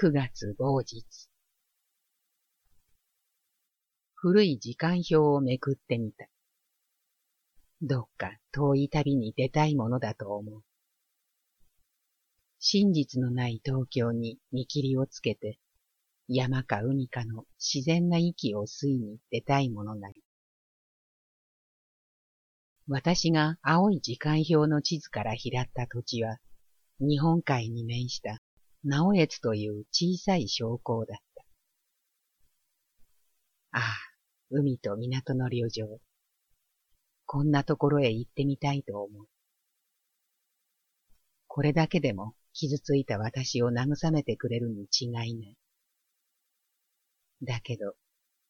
9月某日。古い時間表をめくってみた。どっか遠い旅に出たいものだと思う。真実のない東京に見切りをつけて、山か海かの自然な息を吸いに出たいものなり。私が青い時間表の地図から拾った土地は、日本海に面した直江津という小さい商工だった。ああ、海と港の旅情。こんなところへ行ってみたいと思う。これだけでも傷ついた私を慰めてくれるに違いない。だけど、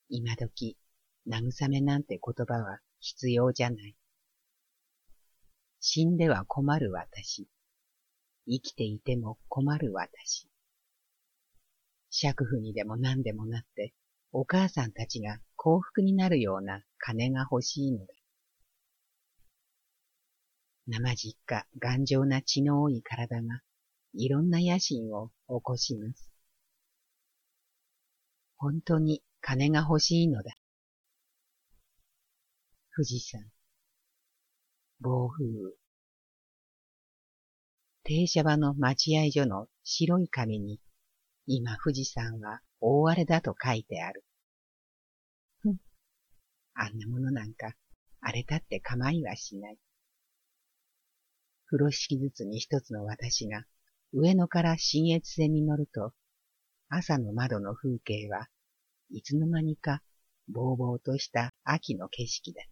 今時、慰めなんて言葉は必要じゃない。死んでは困る私。生きていても困る私。尺婦にでも何でもなって、お母さんたちが幸福になるような金が欲しいのだ。生実家頑丈な血の多い体が、いろんな野心を起こします。本当に金が欲しいのだ。富士山。暴風雨。停車場の待合所の白い紙に、今富士山は大荒れだと書いてある。ふん。あんなものなんか、荒れたって構いはしない。風呂敷ずつに一つの私が、上野から新越線に乗ると、朝の窓の風景はいつの間にか、ぼうぼうとした秋の景色だっ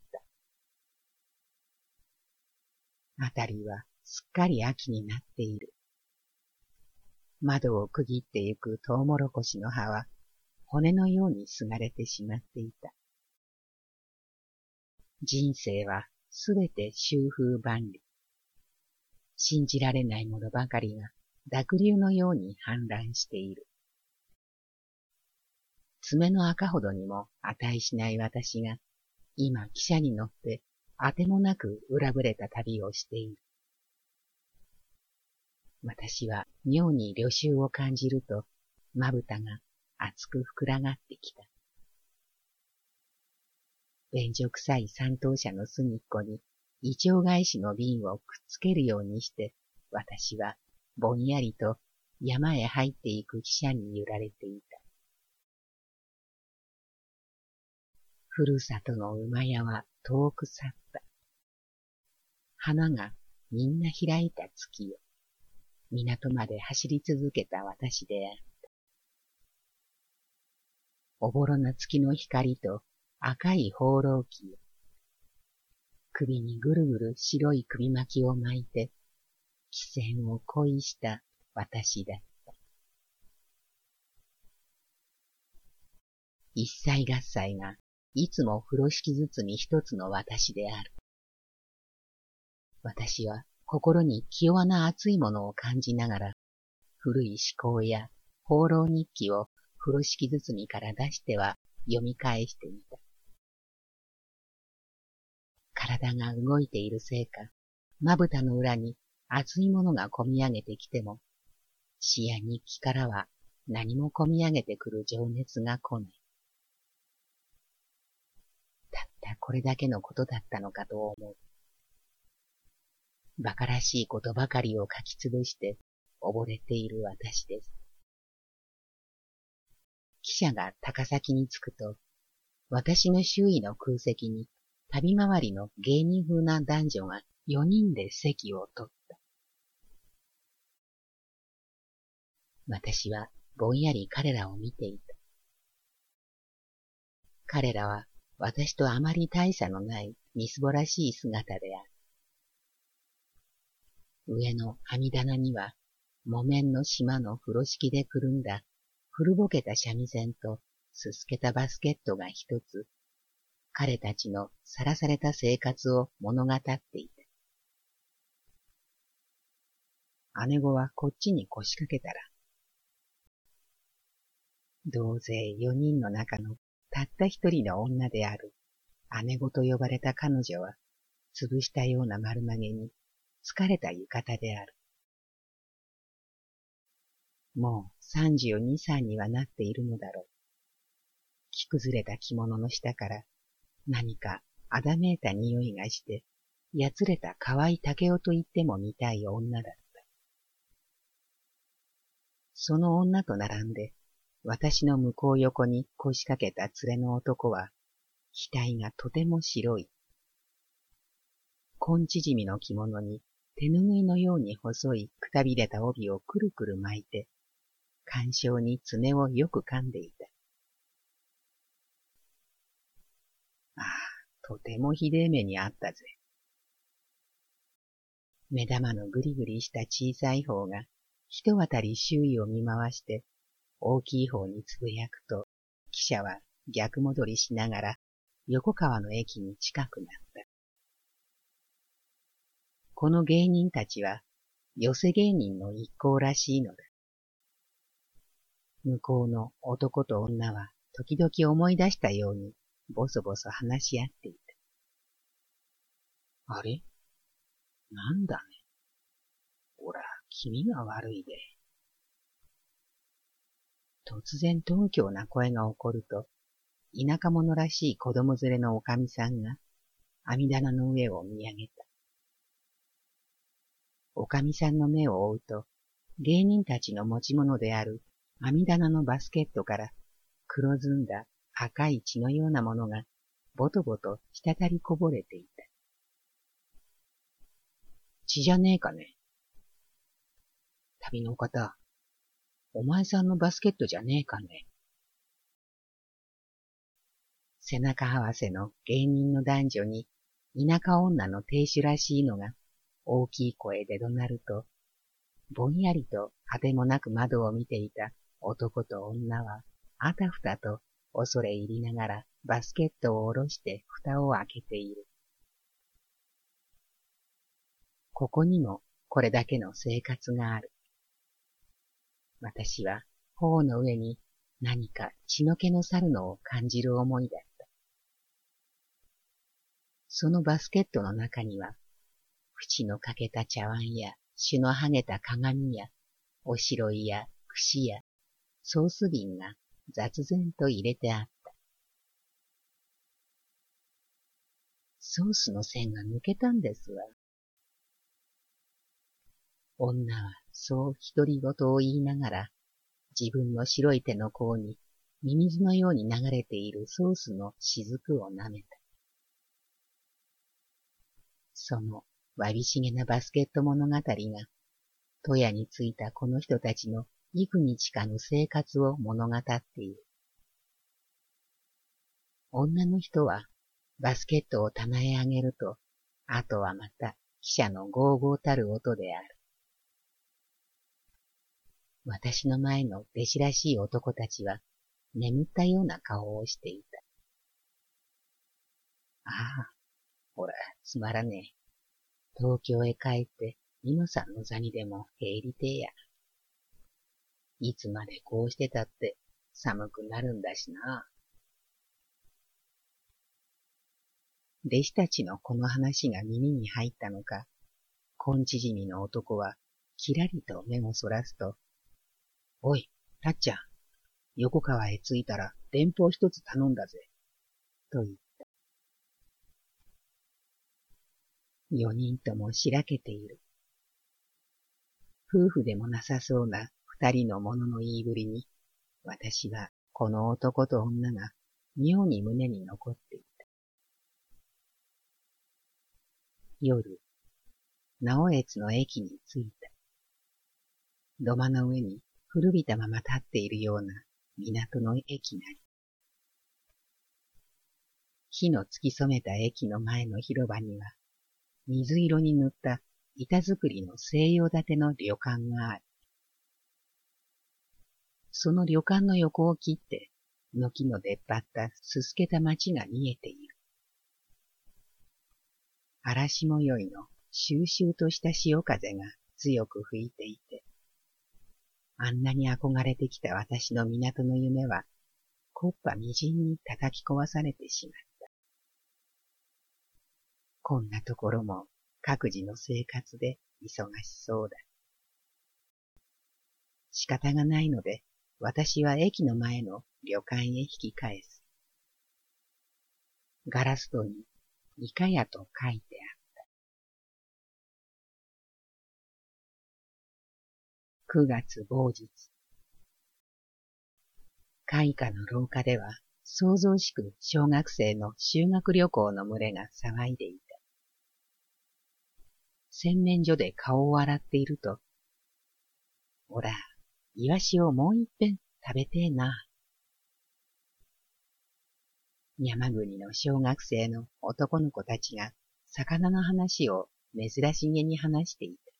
た。あたりはすっかり秋になっている。窓を区切ってゆくトウモロコシの葉は骨のようにすがれてしまっていた。人生はすべて修風万里。信じられないものばかりが濁流のように氾濫している。爪の赤ほどにも値しない私が、今汽車に乗ってあてもなく裏ぶれた旅をしている。私は妙に旅臭を感じると、まぶたが熱く膨らがってきた。便所臭い三等車の隅っこに、胃腸返しの瓶をくっつけるようにして、私はぼんやりと山へ入っていく汽車に揺られていた。ふるさとの馬屋は遠く去った。花がみんな開いた月よ。港まで走り続けた私であった。おぼろな月の光と赤い放浪記よ。首にぐるぐる白い首巻きを巻いて、汽船を恋した私だった。一切合切がいつも風呂敷ずつに一つの私である。私は心に気弱な熱いものを感じながら、古い思考や放浪日記を風呂敷包みから出しては読み返してみた。体が動いているせいか、まぶたの裏に熱いものがこみ上げてきても、詩や日記からは何もこみ上げてくる情熱が来ない。たったこれだけのことだったのかと思う。馬鹿らしいことばかりを書きつぶして溺れている私です。汽車が高崎に着くと、私の周囲の空席に旅回りの芸人風な男女が4人で席を取った。私はぼんやり彼らを見ていた。彼らは私とあまり大差のないみすぼらしい姿である。上の網棚には、木綿の島の風呂敷でくるんだ古ぼけた三味線とすすけたバスケットが一つ、彼たちのさらされた生活を物語っていた。姉子はこっちに腰掛けたら、同勢四人の中のたった一人の女である姉子と呼ばれた彼女は、潰したような丸投げに疲れた浴衣である。もう三十二三にはなっているのだろう。着崩れた着物の下から何かあだめいた匂いがして、やつれた可愛い竹雄と言っても見たい女だった。その女と並んで、私の向こう横に腰掛けた連れの男は、額がとても白い。根縮みの着物に手ぬぐいのように細いくたびれた帯をくるくる巻いて、干渉に爪をよく噛んでいた。ああ、とてもひでえ目にあったぜ。目玉のぐりぐりした小さい方が、一渡り周囲を見回して、大きい方につぶやくと、汽車は逆戻りしながら、横川の駅に近くなった。この芸人たちは、寄せ芸人の一行らしいのだ。向こうの男と女は時々思い出したようにボソボソ話し合っていた。あれ？なんだね。ほら、気味が悪いで。突然東京な声が起こると、田舎者らしい子供連れのおかみさんが網棚の上を見上げた。おかみさんの目を追うと、芸人たちの持ち物である網棚のバスケットから黒ずんだ赤い血のようなものがぼとぼと滴りこぼれていた。血じゃねえかね。旅の方、お前さんのバスケットじゃねえかね。背中合わせの芸人の男女に田舎女の亭主らしいのが大きい声で怒鳴ると、ぼんやりと果てもなく窓を見ていた男と女は、あたふたと恐れ入りながらバスケットを下ろして蓋を開けている。ここにもこれだけの生活がある。私は頬の上に何か血の気の去るのを感じる思いだった。そのバスケットの中には、縁の欠けた茶碗や、朱の剥げた鏡や、おしろいや、串や、ソース瓶が雑然と入れてあった。ソースの線が抜けたんですわ。女はそう独り言を言いながら、自分の白い手の甲にミミズのように流れているソースの雫を舐めた。そのわびしげなバスケット物語が、戸屋に着いたこの人たちの幾日かの生活を物語っている。女の人はバスケットを棚へ上げると、あとはまた汽車のゴーゴーたる音である。私の前の弟子らしい男たちは眠ったような顔をしていた。ああ、ほら、つまらねえ。東京へ帰って、イノさんの座にでも入りてえや。いつまでこうしてたって寒くなるんだしな。弟子たちのこの話が耳に入ったのか、根縮みの男はきらりと目をそらすと、おい、たっちゃん、横川へ着いたら電報一つ頼んだぜ、と言った。四人ともしらけている。夫婦でもなさそうな二人の者の言いぶりに、私はこの男と女が妙に胸に残っていた。夜、直江津の駅に着いた。土間の上に古びたまま立っているような港の駅なり。火の突き染めた駅の前の広場には、水色に塗った板作りの西洋建ての旅館がある。その旅館の横を切って、軒の出っ張ったすすけた町が見えている。嵐模様の収々とした潮風が強く吹いていて、あんなに憧れてきた私の港の夢は、こっぱみじんに叩き壊されてしまった。こんなところも各自の生活で忙しそうだ。仕方がないので、私は駅の前の旅館へ引き返す。ガラス戸に、イカ屋と書いてあった。九月某日。開花の廊下では、想像しく小学生の修学旅行の群れが騒いでいた。洗面所で顔を洗っていると、おら、イワシをもう一遍食べてえな。山国の小学生の男の子たちが魚の話を珍しげに話していた。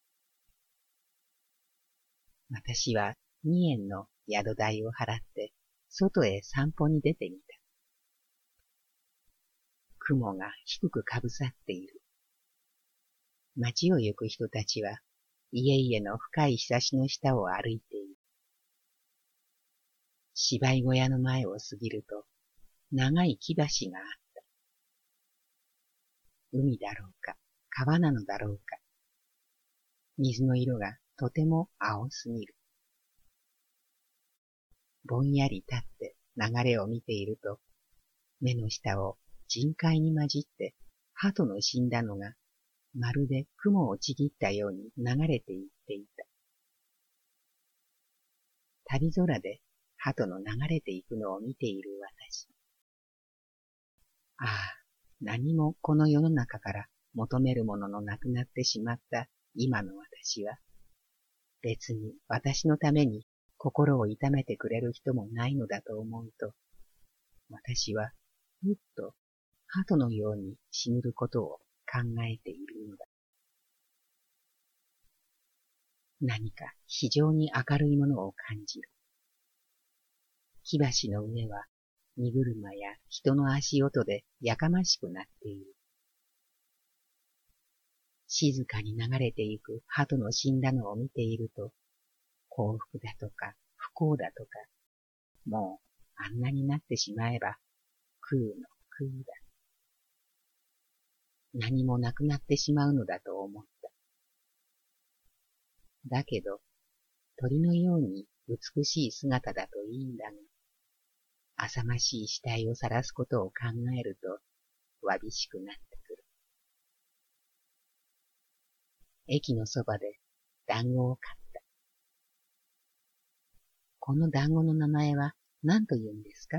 私は二円の宿代を払って外へ散歩に出てみた。雲が低くかぶさっている。街を行く人たちは家々の深い日差しの下を歩いている。芝居小屋の前を過ぎると、長い木橋があった。海だろうか、川なのだろうか。水の色がとても青すぎる。ぼんやり立って流れを見ていると、目の下を人海に混じって鳩の死んだのがまるで雲をちぎったように流れていっていた。旅空で鳩の流れていくのを見ている私。ああ、何もこの世の中から求めるもののなくなってしまった今の私は、別に私のために心を痛めてくれる人もないのだと思うと、私はふっと鳩のように死ぬることを考えているのだ。何か非常に明るいものを感じる。火橋の上は荷車や人の足音でやかましくなっている。静かに流れていく鳩の死んだのを見ていると、幸福だとか不幸だとか、もうあんなになってしまえば、空の空だ。何もなくなってしまうのだと思った。だけど、鳥のように美しい姿だといいんだが、浅ましい死体を晒すことを考えると、わびしくなってくる。駅のそばで団子を買った。この団子の名前は何と言うんですか？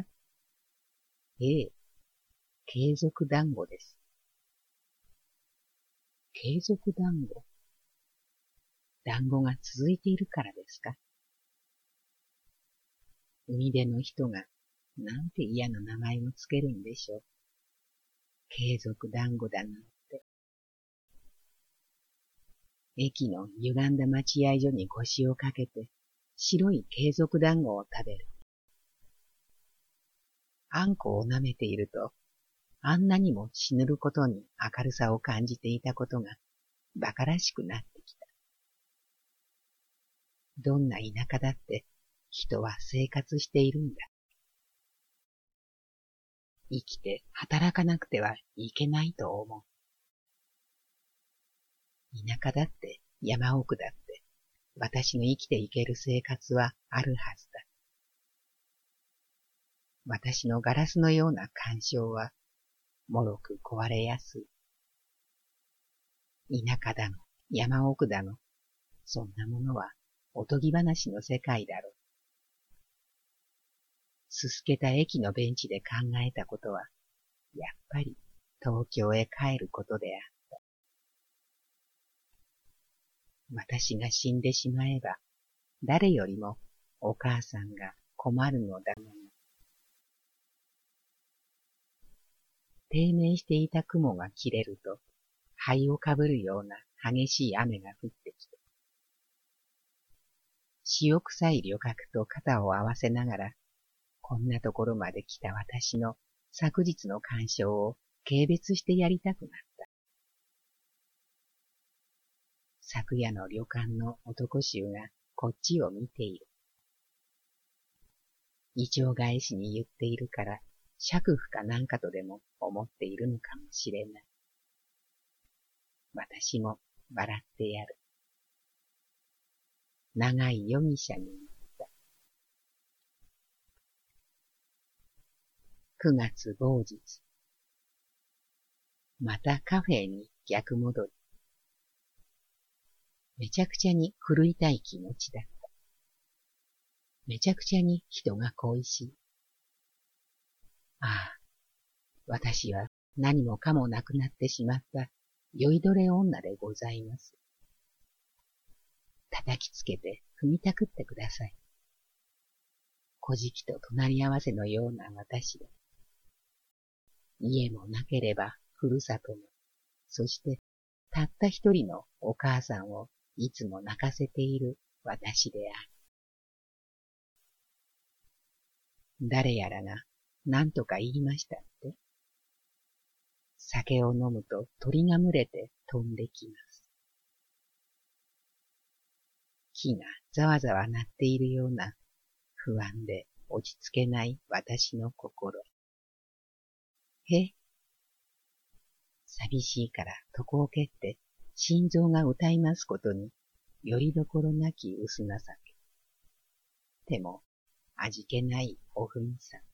ええ、継続団子です。継続団子。団子が続いているからですか？海辺の人がなんて嫌な名前をつけるんでしょう？継続団子だなんて。駅の歪んだ待合所に腰をかけて白い継続団子を食べる。あんこを舐めているとあんなにも死ぬることに明るさを感じていたことが馬鹿らしくなってきた。どんな田舎だって人は生活しているんだ。生きて働かなくてはいけないと思う。田舎だって山奥だって私の生きていける生活はあるはずだ。私のガラスのような干渉はもろく壊れやすい。田舎だの、山奥だの、そんなものはおとぎ話の世界だろう。すすけた駅のベンチで考えたことは、やっぱり東京へ帰ることであった。私が死んでしまえば、誰よりもお母さんが困るのだもの。低迷していた雲が切れると、灰をかぶるような激しい雨が降ってきて、塩臭い旅客と肩を合わせながら、こんなところまで来た私の昨日の干渉を軽蔑してやりたくなった。昨夜の旅館の男衆がこっちを見ている。異常返しに言っているから尺婦かなんかとでも思っているのかもしれない。私も笑ってやる。長い容疑者に言った。九月某日。またカフェに逆戻り。めちゃくちゃに狂いたい気持ちだった。めちゃくちゃに人が恋しい。ああ、私は何もかもなくなってしまった酔いどれ女でございます。叩きつけて踏みたくってください。古事記と隣り合わせのような私で。家もなければふるさとも、そしてたった一人のお母さんをいつも泣かせている私である。誰やらが何とか言いましたって。酒を飲むと鳥が群れて飛んできます。木がざわざわ鳴っているような不安で落ち着けない私の心。へ寂しいから床を蹴って心臓が歌いますことによりどころなき薄情け。でも味気ないおふみさん。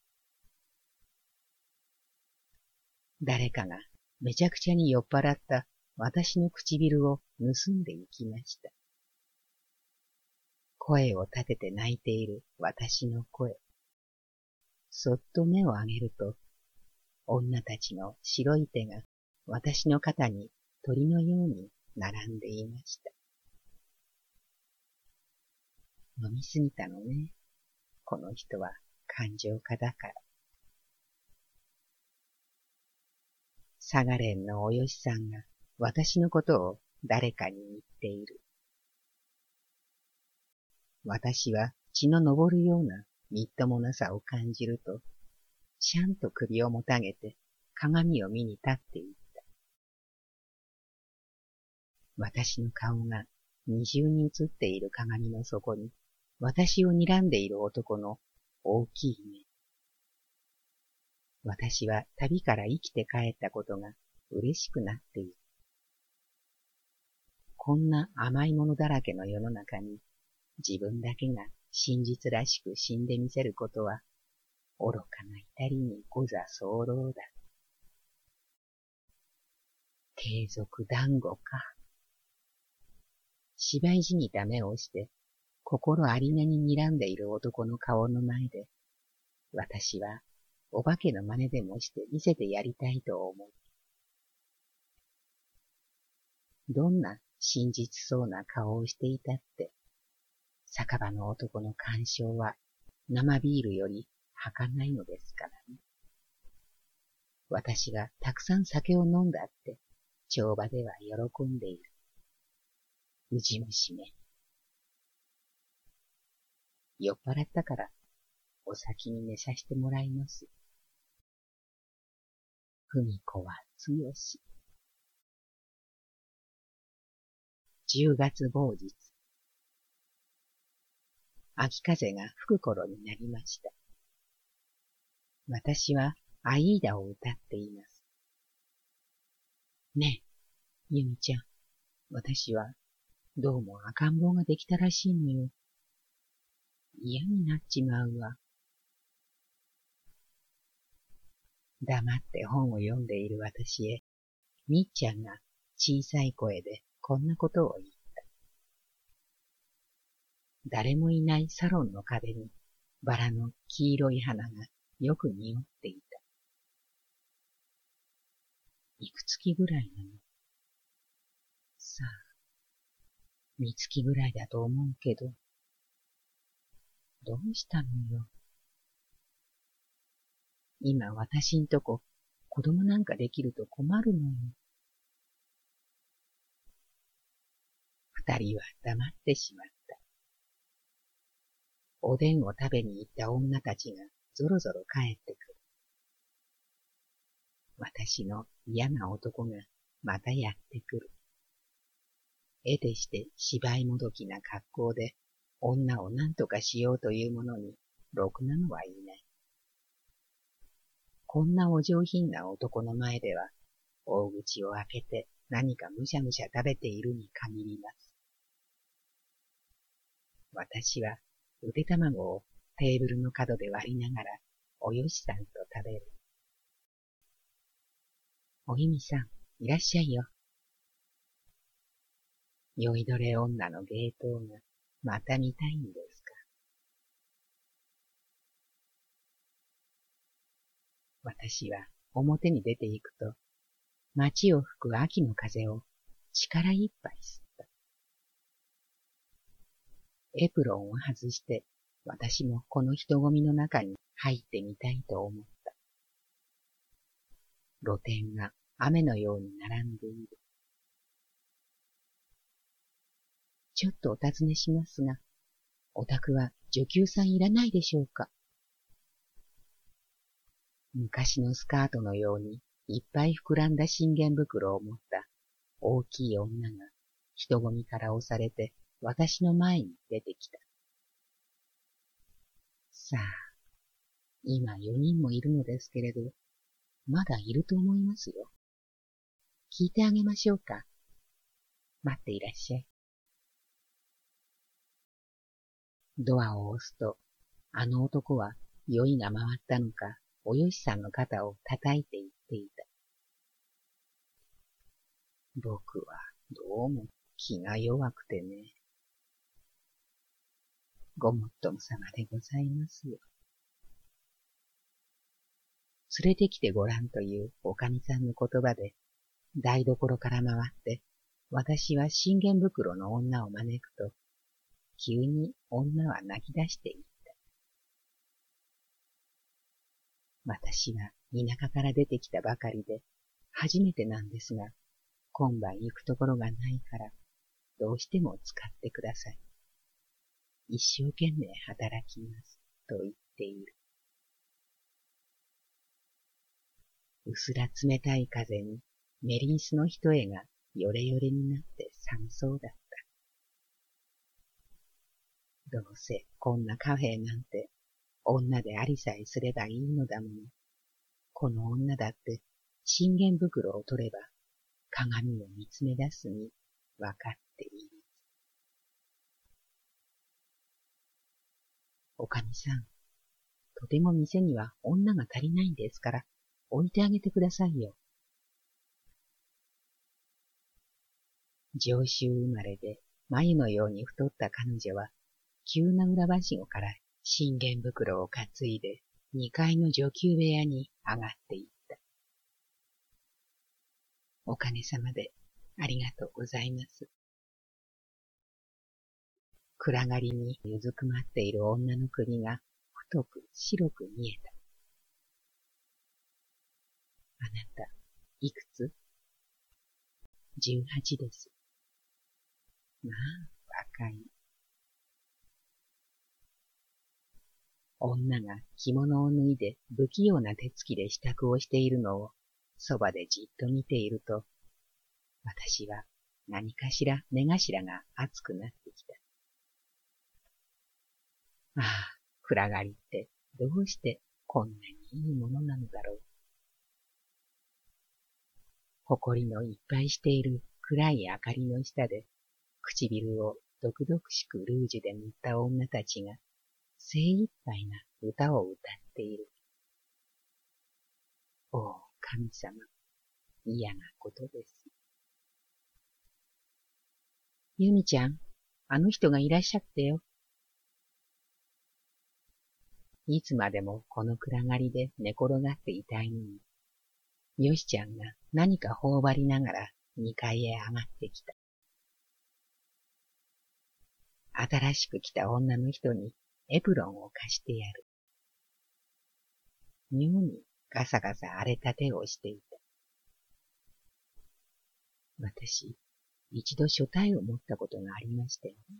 誰かがめちゃくちゃに酔っ払った私の唇を盗んでいきました。声を立てて泣いている私の声。そっと目を上げると、女たちの白い手が私の肩に鳥のように並んでいました。飲みすぎたのね。この人は感情家だから。サガレンのおよしさんが私のことを誰かに言っている。私は血の昇るようなみっともなさを感じると、ちゃんと首をもたげて鏡を見に立っていった。私の顔が二重に映っている鏡の底に、私を睨んでいる男の大きい目。私は旅から生きて帰ったことが嬉しくなっている。こんな甘いものだらけの世の中に自分だけが真実らしく死んでみせることは愚かな至りにござ候だ。継続団子か。芝居じみた目をして、心ありげに睨んでいる男の顔の前で、私はお化けの真似でもして見せてやりたいと思う。どんな真実そうな顔をしていたって、酒場の男の干渉は生ビールより儚いのですからね。私がたくさん酒を飲んだって帳場では喜んでいる。うじ虫め。酔っ払ったからお先に寝させてもらいます。ふみこは強し。10月某日。秋風が吹く頃になりました。私はアイーダを歌っています。ねえ、ユミちゃん、私はどうも赤ん坊ができたらしいのよ。嫌になっちまうわ。黙って本を読んでいる私へ、みっちゃんが小さい声でこんなことを言う。誰もいないサロンの壁にバラの黄色い花がよく匂っていた。いくつきぐらいなの？さあ、三月ぐらいだと思うけど、どうしたのよ？今私んとこ子供なんかできると困るのよ。二人は黙ってしまった。おでんを食べに行った女たちがぞろぞろ帰ってくる。私の嫌な男がまたやってくる。得てして芝居もどきな格好で女を何とかしようというものにろくなのはいない。こんなお上品な男の前では大口を開けて何かむしゃむしゃ食べているに限ります。私はゆで卵をテーブルの角で割りながら、およしさんと食べる。おゆみさん、いらっしゃいよ。酔いどれ女の芸当がまた見たいんですか。私は表に出て行くと、街を吹く秋の風を力いっぱい吸った。エプロンを外して私もこの人混みの中に入ってみたいと思った。露店が雨のように並んでいる。ちょっとお尋ねしますが、お宅は女給さんいらないでしょうか？昔のスカートのようにいっぱい膨らんだ信玄袋を持った大きい女が人混みから押されて私の前に出てきた。さあ、今四人もいるのですけれど、まだいると思いますよ。聞いてあげましょうか。待っていらっしゃい。ドアを押すと、あの男は酔いが回ったのか、およしさんの肩を叩いて言っていた。僕はどうも気が弱くてね。ごもっとも様でございますよ。連れてきてごらんというおかみさんの言葉で、台所から回って、私は信玄袋の女を招くと、急に女は泣き出していた。私は田舎から出てきたばかりで、初めてなんですが、今晩行くところがないから、どうしても使ってください。一生懸命働きます、と言っている。うすら冷たい風にメリンスの一重がよれよれになって寒そうだった。どうせこんなカフェなんて女でありさえすればいいのだもの。この女だって信玄袋を取れば鏡を見つめ出すにわかっている。おかみさん、とても店には女が足りないんですから、置いてあげてくださいよ。上州生まれで眉のように太った彼女は、急な裏ばしごから信玄袋を担いで二階の女給部屋に上がっていった。おかげさまでありがとうございます。暗がりにうずくまっている女の首が太く白く見えた。あなた、いくつ？十八です。まあ、若い。女が着物を脱いで不器用な手つきで支度をしているのをそばでじっと見ていると、私は何かしら目頭が熱くなってきた。ああ、暗がりってどうしてこんなにいいものなのだろう。誇りのいっぱいしている暗い明かりの下で、唇を毒々しくルージュで塗った女たちが精一杯な歌を歌っている。おお、神様、嫌なことです。ゆみちゃん、あの人がいらっしゃってよ。いつまでもこの暗がりで寝転がっていたいのに、よしちゃんが何か頬張りながら二階へ上がってきた。新しく来た女の人にエプロンを貸してやる。妙にガサガサ荒れた手をしていた。私、一度書体を持ったことがありましたよね。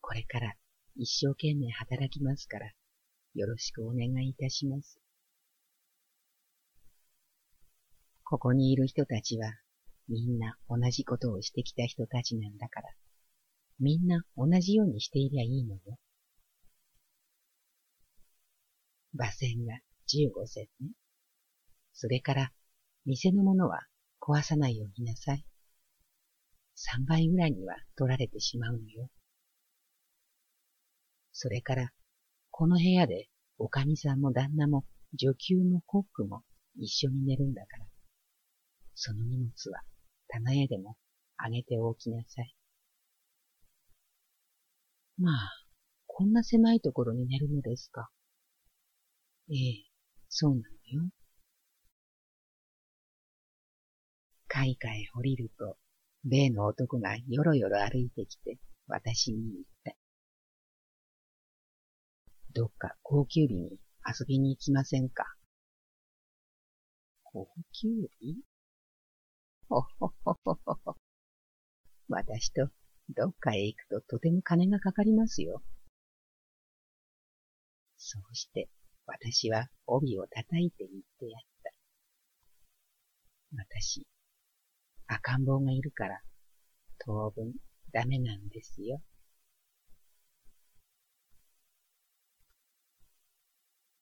これから一生懸命働きますから、よろしくお願いいたします。ここにいる人たちは、みんな同じことをしてきた人たちなんだから、みんな同じようにしていりゃいいのよ。馬船が15銭ね。それから、店のものは壊さないようになさい。3倍ぐらいには取られてしまうのよ。それから、この部屋で、おかみさんも旦那も、女給もコックも、一緒に寝るんだから。その荷物は棚へでもあげておきなさい。まあ、こんな狭いところに寝るのですか？ええ、そうなのよ。階下へ降りると、例の男がよろよろ歩いてきて、私に言った。どっか高級日に遊びに行きませんか？高級日？ほ ほほほほほ。私とどっかへ行くととても金がかかりますよ。そうして私は帯を叩いて言ってやった。私、赤ん坊がいるから当分ダメなんですよ。